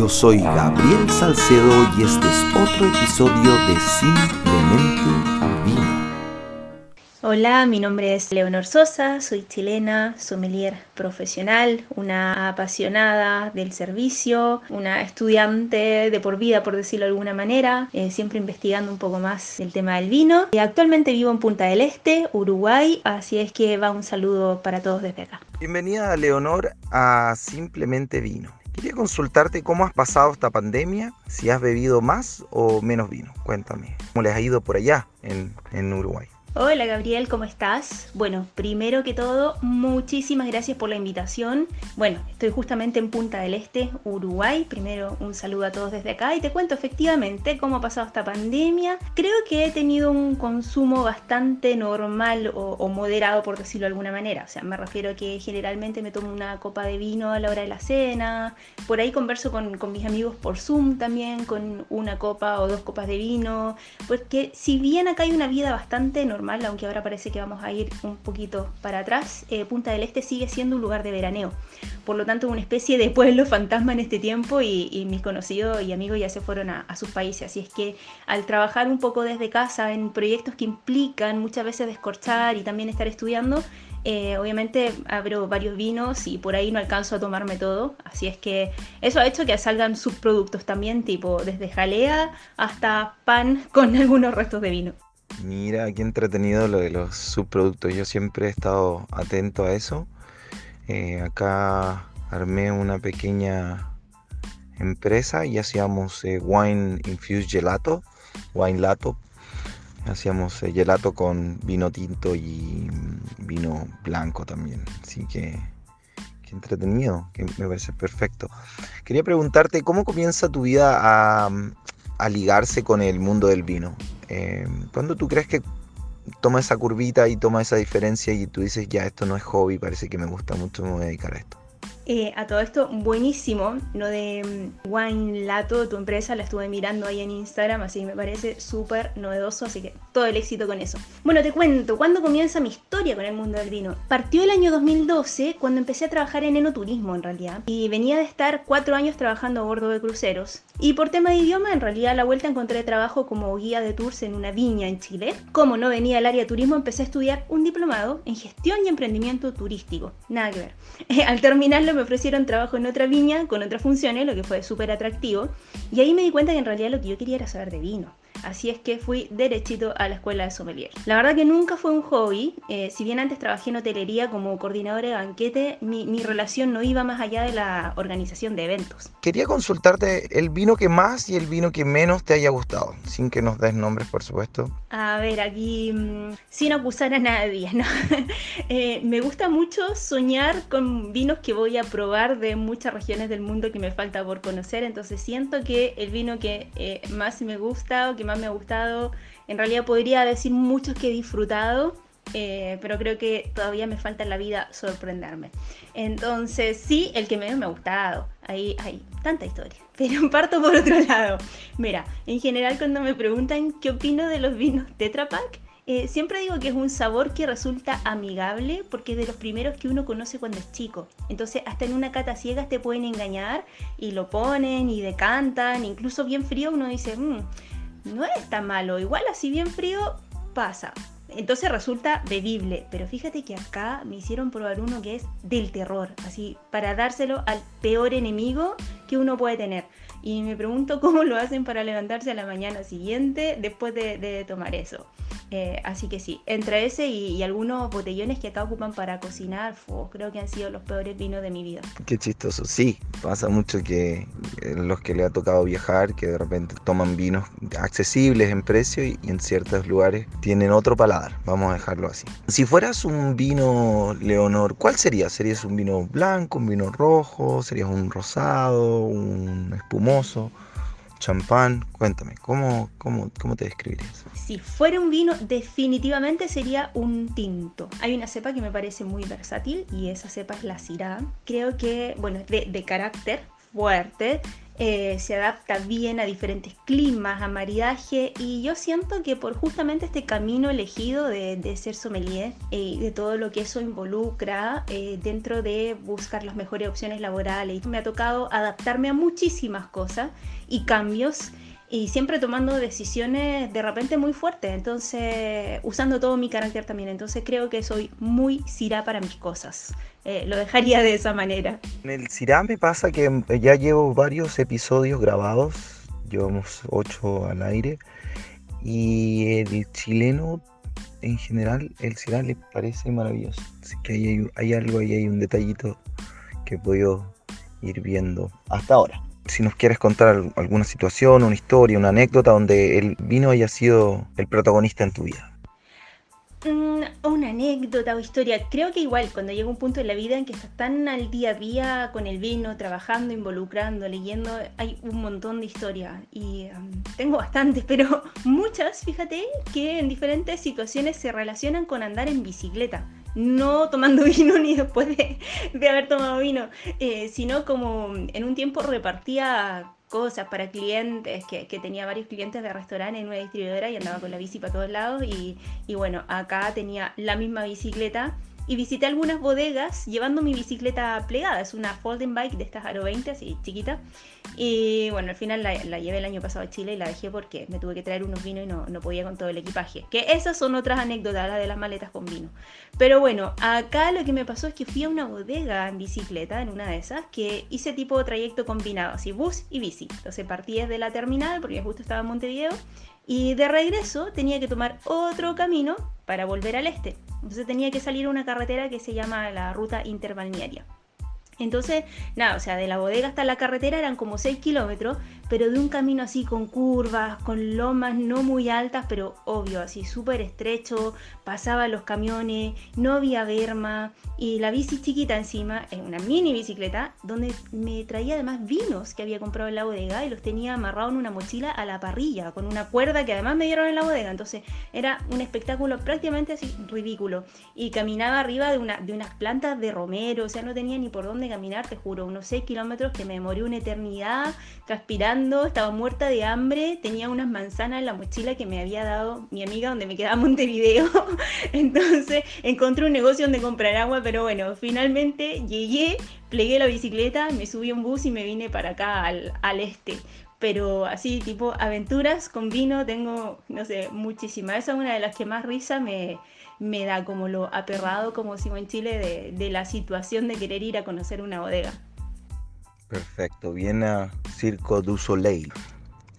Yo soy Gabriel Salcedo y este es otro episodio de Simplemente Vino. Hola, mi nombre es Leonor Sosa, soy chilena, sommelier profesional, una apasionada del servicio, una estudiante de por vida, por decirlo de alguna manera, eh, siempre investigando un poco más el tema del vino. Y actualmente vivo en Punta del Este, Uruguay, así es que va un saludo para todos desde acá. Bienvenida, Leonor, a Simplemente Vino. Quería consultarte cómo has pasado esta pandemia, si has bebido más o menos vino. Cuéntame, ¿cómo les ha ido por allá en, en Uruguay? Hola Gabriel, ¿cómo estás? Bueno, primero que todo, muchísimas gracias por la invitación. Bueno, estoy justamente en Punta del Este, Uruguay. Primero un saludo a todos desde acá y te cuento efectivamente cómo ha pasado esta pandemia. Creo que he tenido un consumo bastante normal o, moderado, por decirlo de alguna manera. O sea, me refiero a que generalmente me tomo una copa de vino a la hora de la cena. Por ahí converso con, con mis amigos por Zoom también, con una copa o dos copas de vino. Porque si bien acá hay una vida bastante normal, aunque ahora parece que vamos a ir un poquito para atrás, eh, Punta del Este sigue siendo un lugar de veraneo. Por lo tanto, una especie de pueblo fantasma en este tiempo y, mis conocidos y amigos ya se fueron a, sus países. Así es que al trabajar un poco desde casa en proyectos que implican muchas veces descorchar y también estar estudiando, eh, obviamente abro varios vinos y por ahí no alcanzo a tomarme todo. Así es que eso ha hecho que salgan subproductos también, tipo desde jalea hasta pan con algunos restos de vino. Mira, qué entretenido lo de los subproductos. Yo siempre he estado atento a eso. Eh, acá armé una pequeña empresa y hacíamos eh, wine infused gelato, wine lato. Hacíamos eh, gelato con vino tinto y vino blanco también. Así que qué entretenido, que me parece perfecto. Quería preguntarte cómo comienza tu vida a, a ligarse con el mundo del vino. Eh, ¿Cuándo tú crees que toma esa curvita y toma esa diferencia y tú dices, ya, esto no es hobby, parece que me gusta mucho, me voy a dedicar a esto? Eh, a todo esto, buenísimo, lo de mm, Wine Lato, tu empresa, la estuve mirando ahí en Instagram, así que me parece súper novedoso, así que todo el éxito con eso. Bueno, te cuento, ¿cuándo comienza mi historia con el mundo del vino? Partió el año 2012, cuando empecé a trabajar en enoturismo en realidad, y venía de estar cuatro años trabajando a bordo de cruceros. Y por tema de idioma, en realidad a la vuelta encontré trabajo como guía de tours en una viña en Chile. Como no venía del área de turismo, empecé a estudiar un diplomado en gestión y emprendimiento turístico. Nada que ver. Al terminarlo me ofrecieron trabajo en otra viña con otras funciones, lo que fue súper atractivo. Y ahí me di cuenta que en realidad lo que yo quería era saber de vino. Así es que fui derechito a la escuela de sommelier. La verdad que nunca fue un hobby. Eh, si bien antes trabajé en hotelería como coordinadora de banquete, mi, mi, relación no iba más allá de la organización de eventos. Quería consultarte el vino que más y el vino que menos te haya gustado, sin que nos des nombres, por supuesto. A ver, aquí, mmm, sin acusar a nadie, ¿no? eh, me gusta mucho soñar con vinos que voy a probar de muchas regiones del mundo que me falta por conocer. Entonces siento que el vino que eh, más me gusta o que más me ha gustado. En realidad podría decir muchos que he disfrutado, eh, pero creo que todavía me falta en la vida sorprenderme. Entonces, sí, el que menos me ha gustado. Ahí hay tanta historia. Pero parto por otro lado. Mira, en general cuando me preguntan qué opino de los vinos Tetra Pak, eh, siempre digo que es un sabor que resulta amigable porque es de los primeros que uno conoce cuando es chico. Entonces, hasta en una cata ciegas te pueden engañar y lo ponen y decantan. Incluso bien frío uno dice, mmm, no es tan malo. Igual así bien frío pasa. Entonces resulta bebible. Pero fíjate que acá me hicieron probar uno que es del terror. Así, para dárselo al peor enemigo que uno puede tener. Y me pregunto cómo lo hacen para levantarse a la mañana siguiente después de, tomar eso. Eh, así que sí, entre ese y, algunos botellones que acá ocupan para cocinar, creo que han sido los peores vinos de mi vida. Qué chistoso, sí, pasa mucho que eh, los que le ha tocado viajar, que de repente toman vinos accesibles en precio y, y en ciertos lugares tienen otro paladar, vamos a dejarlo así. Si fueras un vino, Leonor, ¿cuál sería? ¿Serías un vino blanco, un vino rojo? ¿Serías un rosado, un espumoso? Champán. Cuéntame, ¿cómo, cómo, cómo te describirías? Si fuera un vino, definitivamente sería un tinto. Hay una cepa que me parece muy versátil y esa cepa es la Syrah. Creo que, bueno, de, de carácter fuerte, eh, se adapta bien a diferentes climas, a maridaje y yo siento que por justamente este camino elegido de, ser sommelier eh, y de todo lo que eso involucra eh, dentro de buscar las mejores opciones laborales, me ha tocado adaptarme a muchísimas cosas y cambios y siempre tomando decisiones de repente muy fuertes, entonces usando todo mi carácter también, entonces creo que soy muy Sira para mis cosas. Eh, lo dejaría de esa manera. En el Sira me pasa que ya llevo varios episodios grabados, llevamos ocho al aire, y el chileno en general, el Sira le parece maravilloso. Así que hay, hay algo ahí, hay un detallito que puedo ir viendo hasta ahora si nos quieres contar alguna situación, una historia, una anécdota donde el vino haya sido el protagonista en tu vida. Mm, una anécdota o historia. Creo que igual cuando llega un punto en la vida en que estás tan al día a día con el vino, trabajando, involucrando, leyendo, hay un montón de historias. Y um, tengo bastantes, pero muchas, fíjate, que en diferentes situaciones se relacionan con andar en bicicleta no tomando vino ni después de, haber tomado vino, eh, sino como en un tiempo repartía cosas para clientes, que, tenía varios clientes de restaurante en una distribuidora y andaba con la bici para todos lados y, y bueno, acá tenía la misma bicicleta y visité algunas bodegas llevando mi bicicleta plegada. Es una folding bike de estas Aro 20, así chiquita. Y bueno, al final la, llevé el año pasado a Chile y la dejé porque me tuve que traer unos vinos y no, no podía con todo el equipaje. Que esas son otras anécdotas, las de las maletas con vino. Pero bueno, acá lo que me pasó es que fui a una bodega en bicicleta, en una de esas, que hice tipo trayecto combinado, así bus y bici. Entonces partí desde la terminal, porque justo estaba en Montevideo, y de regreso tenía que tomar otro camino para volver al este. Entonces tenía que salir a una carretera que se llama la ruta interbalnearia. Entonces, nada, o sea, de la bodega hasta la carretera eran como 6 kilómetros, pero de un camino así con curvas, con lomas no muy altas, pero obvio, así súper estrecho, pasaban los camiones, no había berma y la bici chiquita encima, en una mini bicicleta, donde me traía además vinos que había comprado en la bodega y los tenía amarrados en una mochila a la parrilla, con una cuerda que además me dieron en la bodega, entonces era un espectáculo prácticamente así ridículo. Y caminaba arriba de, una, de unas plantas de romero, o sea, no tenía ni por dónde caminar, te juro, unos 6 kilómetros que me demoré una eternidad transpirando estaba muerta de hambre, tenía unas manzanas en la mochila que me había dado mi amiga donde me quedaba Montevideo. Entonces encontré un negocio donde comprar agua, pero bueno, finalmente llegué, plegué la bicicleta, me subí a un bus y me vine para acá al, al este pero así tipo aventuras con vino tengo, no sé, muchísimas. Esa es una de las que más risa me, me da, como lo aperrado, como decimos en Chile, de, de, la situación de querer ir a conocer una bodega. Perfecto, Viena Circo du Soleil.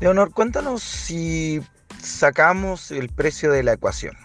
Leonor, cuéntanos si sacamos el precio de la ecuación.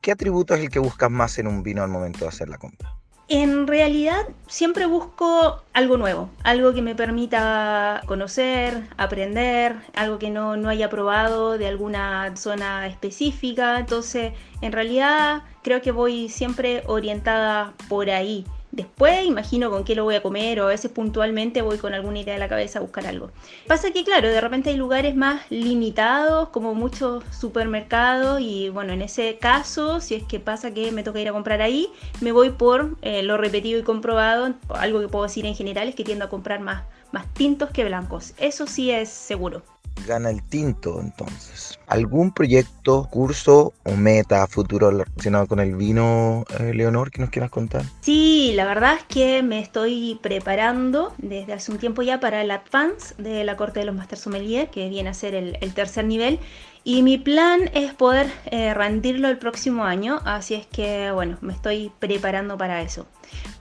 ¿Qué atributo es el que buscas más en un vino al momento de hacer la compra? En realidad siempre busco algo nuevo, algo que me permita conocer, aprender, algo que no, no, haya probado de alguna zona específica. Entonces, en realidad creo que voy siempre orientada por ahí. Después imagino con qué lo voy a comer o a veces puntualmente voy con alguna idea de la cabeza a buscar algo. Pasa que claro, de repente hay lugares más limitados como muchos supermercados y bueno, en ese caso, si es que pasa que me toca ir a comprar ahí, me voy por eh, lo repetido y comprobado. Algo que puedo decir en general es que tiendo a comprar más, más tintos que blancos. Eso sí es seguro gana el tinto entonces. ¿Algún proyecto, curso o meta futuro relacionado con el vino, eh, Leonor, que nos quieras contar? Sí, la verdad es que me estoy preparando desde hace un tiempo ya para el Advance de la Corte de los Master Sommelier, que viene a ser el, tercer nivel. Y mi plan es poder eh, rendirlo el próximo año, así es que bueno, me estoy preparando para eso.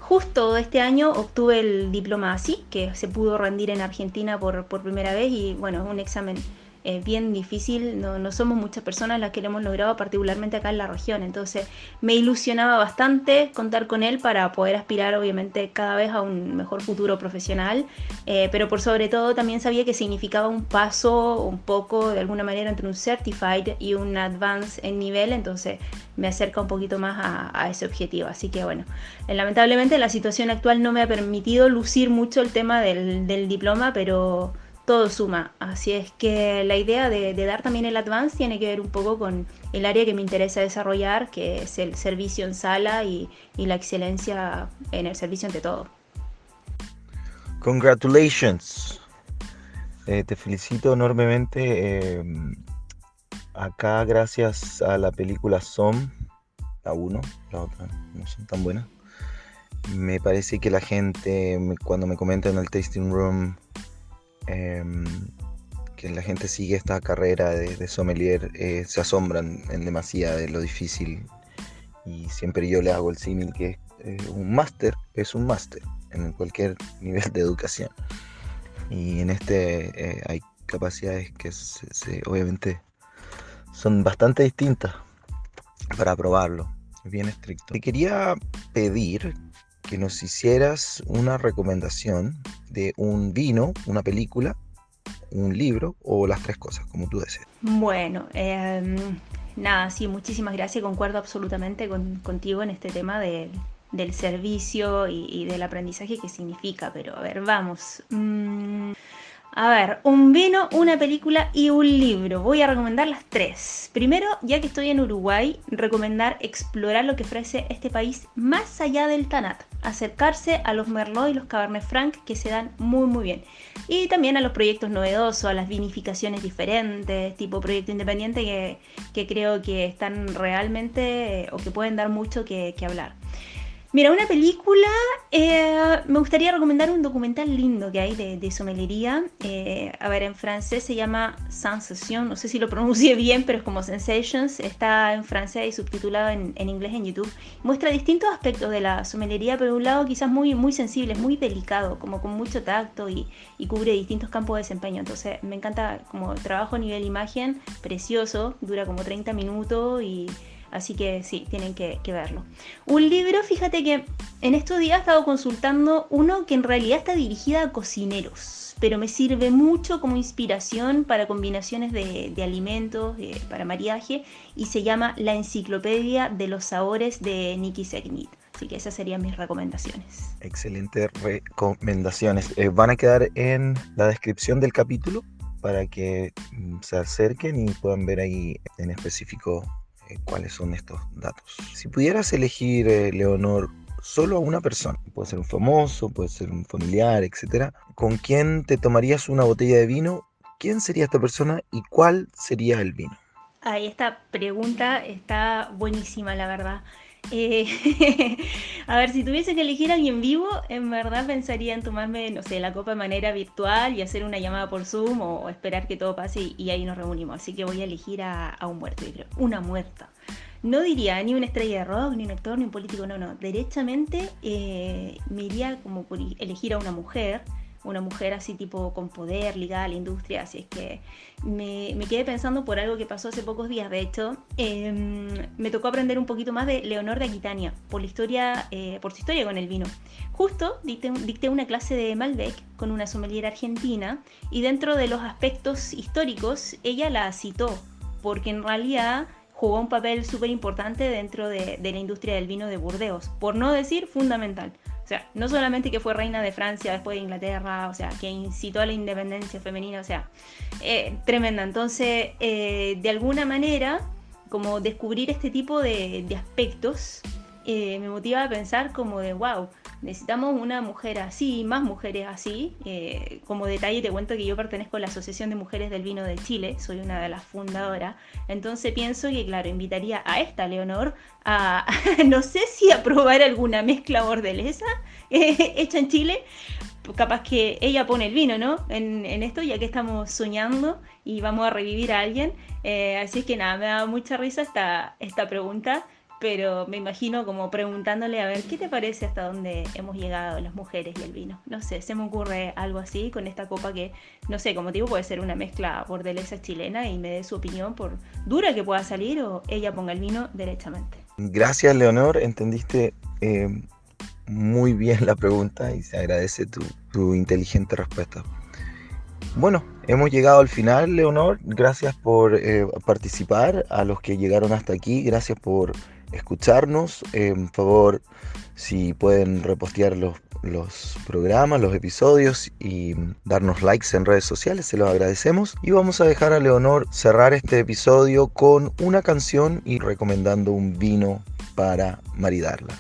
Justo este año obtuve el diploma así, que se pudo rendir en Argentina por, por primera vez y bueno, un examen es bien difícil, no, no, somos muchas personas las que lo hemos logrado, particularmente acá en la región. Entonces me ilusionaba bastante contar con él para poder aspirar obviamente cada vez a un mejor futuro profesional, eh, pero por sobre todo también sabía que significaba un paso un poco de alguna manera entre un certified y un advance en nivel, entonces me acerca un poquito más a, ese objetivo. Así que bueno, lamentablemente la situación actual no me ha permitido lucir mucho el tema del, del diploma, pero todo suma. Así es que la idea de, dar también el Advance tiene que ver un poco con el área que me interesa desarrollar, que es el servicio en sala y, la excelencia en el servicio ante todo. Congratulations. Eh, te felicito enormemente. Em, acá, gracias a la película Som, la 1, la otra no son tan buenas. Me parece que la gente, cuando me comenta en el tasting room, em, que la gente sigue esta carrera de, sommelier, eh, se asombran en demasía de lo difícil. Y siempre yo le hago el símil que eh, un máster es un máster en cualquier nivel de educación. Y en este eh, hay capacidades que obviamente son bastante distintas para probarlo. Es bien estricto. Te quería pedir que nos hicieras una recomendación de un vino, una película, un libro o las tres cosas, como tú desees. Bueno, em, nada, sí, muchísimas gracias. Concuerdo absolutamente contigo en este tema de, del servicio y, del aprendizaje que significa, pero a ver, vamos. Mm, a ver, un vino, una película y un libro. Voy a recomendar las tres. Primero, ya que estoy en Uruguay, recomendar explorar lo que ofrece este país más allá del Tanat. Acercarse a los Merlot y los Cabernet Franc que se dan muy muy bien. Y también a los proyectos novedosos, a las vinificaciones diferentes, tipo proyecto independiente que, que creo que están realmente o que pueden dar mucho que, que hablar. Mira, una película, eh, me gustaría recomendar un documental lindo que hay de, de somelería. Eh, a ver, en francés se llama Sensation, no sé si lo pronuncie bien, pero es como Sensations. Está en francés y subtitulado en, inglés en YouTube. Muestra distintos aspectos de la somelería, pero de un lado quizás muy, muy sensible, muy delicado, como con mucho tacto y, y cubre distintos campos de desempeño. Entonces me encanta como trabajo a nivel imagen, precioso, dura como 30 minutos y Así que sí, tienen que, verlo. Un libro, fíjate que en estos días he estado consultando uno que en realidad está dirigido a cocineros, pero me sirve mucho como inspiración para combinaciones de, alimentos, para mariaje, y se llama La Enciclopedia de los Sabores de Nicky Segnit. Así que esas serían mis recomendaciones. Excelentes recomendaciones. Eh, van a quedar en la descripción del capítulo para que mm, se acerquen y puedan ver ahí en específico eh, cuáles son estos datos. Si pudieras elegir, eh, Leonor, solo a una persona, puede ser un famoso, puede ser un familiar, etcétera, ¿con quién te tomarías una botella de vino? ¿Quién sería esta persona y cuál sería el vino? Ahí esta pregunta está buenísima, la verdad. Eh, a ver, si tuviese que elegir a alguien vivo, en verdad pensaría en tomarme, no sé, la copa de manera virtual y hacer una llamada por Zoom o, esperar que todo pase y, ahí nos reunimos. Así que voy a elegir a, un muerto, yo creo. Una muerta. No diría ni una estrella de rock, ni un actor, ni un político, no, no. Derechamente eh, me iría como por elegir a una mujer una mujer así tipo con poder ligada a la industria, así es que me, quedé pensando por algo que pasó hace pocos días, de hecho, em, me tocó aprender un poquito más de Leonor de Aquitania, por, la historia, eh, por su historia con el vino. Justo dicté, dicté una clase de Malbec con una sommelier argentina y dentro de los aspectos históricos ella la citó, porque en realidad jugó un papel súper importante dentro de, de la industria del vino de Burdeos, por no decir fundamental. O sea, no solamente que fue reina de Francia después de Inglaterra, o sea, que incitó a la independencia femenina, o sea, eh, tremenda. Entonces, eh, de alguna manera, como descubrir este tipo de, aspectos, eh, me motiva a pensar como de, wow, necesitamos una mujer así, más mujeres así. Eh, como detalle te cuento que yo pertenezco a la Asociación de Mujeres del Vino de Chile, soy una de las fundadoras. Entonces pienso que, claro, invitaría a esta Leonor a, no sé si a probar alguna mezcla bordelesa eh, hecha en Chile. Capaz que ella pone el vino, ¿no? En, esto, ya que estamos soñando y vamos a revivir a alguien. Eh, así que nada, me da mucha risa esta, esta pregunta pero me imagino como preguntándole a ver qué te parece hasta dónde hemos llegado las mujeres y el vino. No sé, se me ocurre algo así con esta copa que, no sé, como digo, puede ser una mezcla bordelesa chilena y me dé su opinión por dura que pueda salir o ella ponga el vino derechamente. Gracias, Leonor, entendiste eh, muy bien la pregunta y se agradece tu, inteligente respuesta. Bueno, hemos llegado al final, Leonor. Gracias por eh, participar. A los que llegaron hasta aquí, gracias por escucharnos. En favor, si pueden repostear los, los programas, los episodios y darnos likes en redes sociales, se los agradecemos. Y vamos a dejar a Leonor cerrar este episodio con una canción y recomendando un vino para maridarla.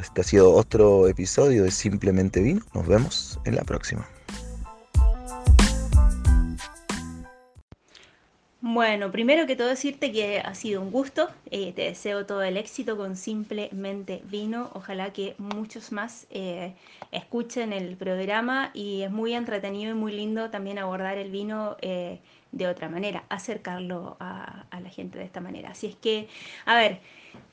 Este ha sido otro episodio de Simplemente Vino. Nos vemos en la próxima. Bueno, primero que todo decirte que ha sido un gusto, eh, te deseo todo el éxito con Simplemente Vino, ojalá que muchos más eh, escuchen el programa y es muy entretenido y muy lindo también abordar el vino eh, de otra manera, acercarlo a, la gente de esta manera. Así es que, a ver,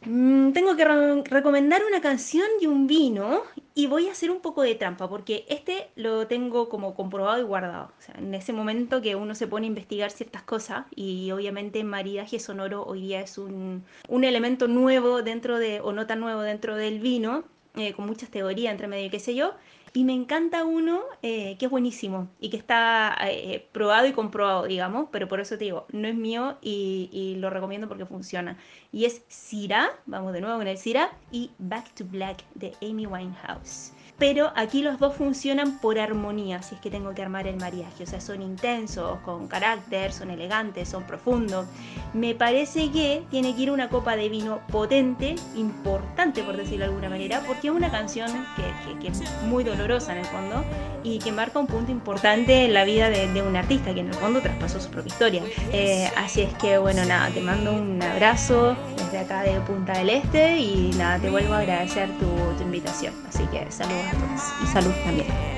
Mm, tengo que recomendar una canción y un vino y voy a hacer un poco de trampa porque este lo tengo como comprobado y guardado. en ese momento que uno se pone a investigar ciertas cosas y obviamente maridaje sonoro hoy día es un, un elemento nuevo dentro de, o no tan nuevo dentro del vino, eh, con muchas teorías entre medio y qué sé yo. Y me encanta uno eh, que es buenísimo y que está eh, probado y comprobado, digamos, pero por eso te digo, no es mío y, y, lo recomiendo porque funciona. Y es Sira, vamos de nuevo con el Sira, y Back to Black de Amy Winehouse pero aquí los dos funcionan por armonía, si es que tengo que armar el mariaje, o sea, son intensos, con carácter, son elegantes, son profundos. Me parece que tiene que ir una copa de vino potente, importante por decirlo de alguna manera, porque es una canción que, es muy dolorosa en el fondo y que marca un punto importante en la vida de, un artista que en el fondo traspasó su propia historia. Eh, así es que, bueno, nada, te mando un abrazo desde acá de Punta del Este y nada, te vuelvo a agradecer tu, invitación. Así que saludos y salud también.